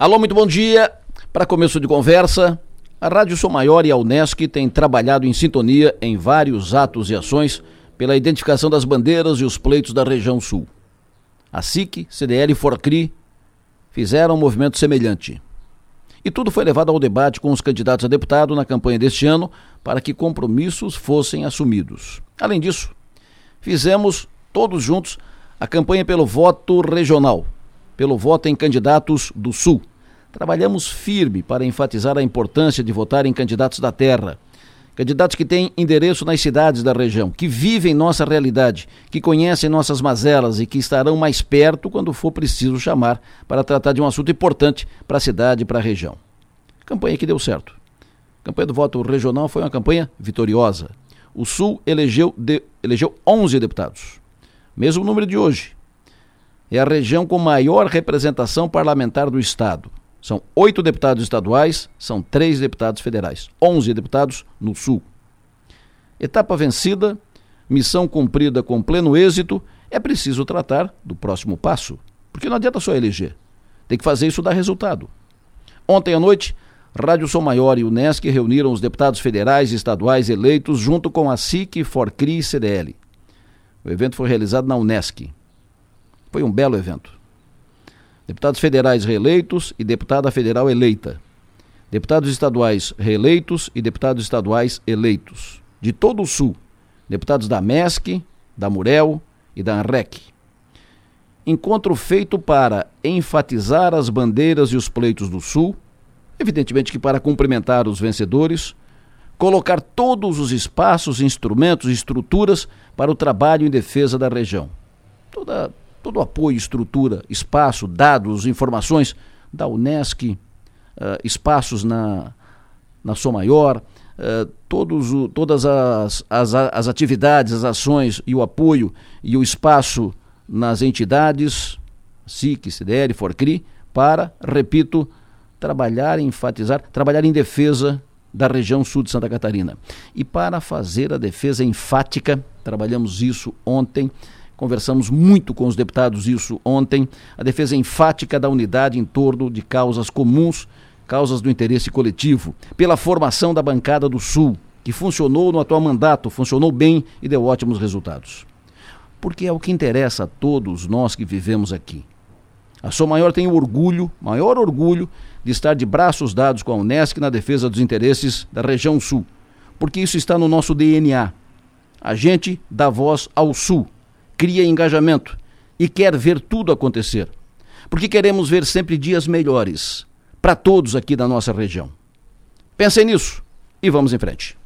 Alô, muito bom dia. Para começo de conversa, a Rádio Som Maior e a Unesc têm trabalhado em sintonia em vários atos e ações pela identificação das bandeiras e os pleitos da região sul. A SIC, CDL e Forcri fizeram um movimento semelhante. E tudo foi levado ao debate com os candidatos a deputado na campanha deste ano para que compromissos fossem assumidos. Além disso, fizemos, todos juntos, a campanha pelo voto regional, pelo voto em candidatos do Sul. Trabalhamos firme para enfatizar a importância de votar em candidatos da terra. Candidatos que têm endereço nas cidades da região, que vivem nossa realidade, que conhecem nossas mazelas e que estarão mais perto quando for preciso chamar para tratar de um assunto importante para a cidade e para a região. Campanha que deu certo. A campanha do voto regional foi uma campanha vitoriosa. O Sul elegeu, de, elegeu 11 deputados, mesmo número de hoje. É a região com maior representação parlamentar do Estado. São oito deputados estaduais, são três deputados federais, onze deputados no Sul. Etapa vencida, missão cumprida com pleno êxito, é preciso tratar do próximo passo. Porque não adianta só eleger, tem que fazer isso dar resultado. Ontem à noite, Rádio Som Maior e Unesc reuniram os deputados federais e estaduais eleitos junto com a SIC, Forcri e CDL. O evento foi realizado na Unesc. Foi um belo evento deputados federais reeleitos e deputada federal eleita, deputados estaduais reeleitos e deputados estaduais eleitos, de todo o Sul, deputados da MESC, da Murel e da ANREC. Encontro feito para enfatizar as bandeiras e os pleitos do Sul, evidentemente que para cumprimentar os vencedores, colocar todos os espaços, instrumentos e estruturas para o trabalho em defesa da região. Toda, todo o apoio, estrutura, espaço, dados, informações da Unesc, uh, espaços na, na Som Maior, uh, todos o, todas as, as, as atividades, as ações e o apoio e o espaço nas entidades, SIC, CDL, Forcri, para, repito, trabalhar, enfatizar, trabalhar em defesa da região sul de Santa Catarina. E para fazer a defesa enfática, trabalhamos isso ontem, Conversamos muito com os deputados isso ontem. A defesa enfática da unidade em torno de causas comuns, causas do interesse coletivo, pela formação da bancada do Sul, que funcionou no atual mandato, funcionou bem e deu ótimos resultados. Porque é o que interessa a todos nós que vivemos aqui. A Som Maior tem o orgulho, maior orgulho, de estar de braços dados com a Unesc na defesa dos interesses da região Sul, porque isso está no nosso DNA. A gente dá voz ao Sul cria engajamento e quer ver tudo acontecer. Porque queremos ver sempre dias melhores para todos aqui da nossa região. Pensem nisso e vamos em frente.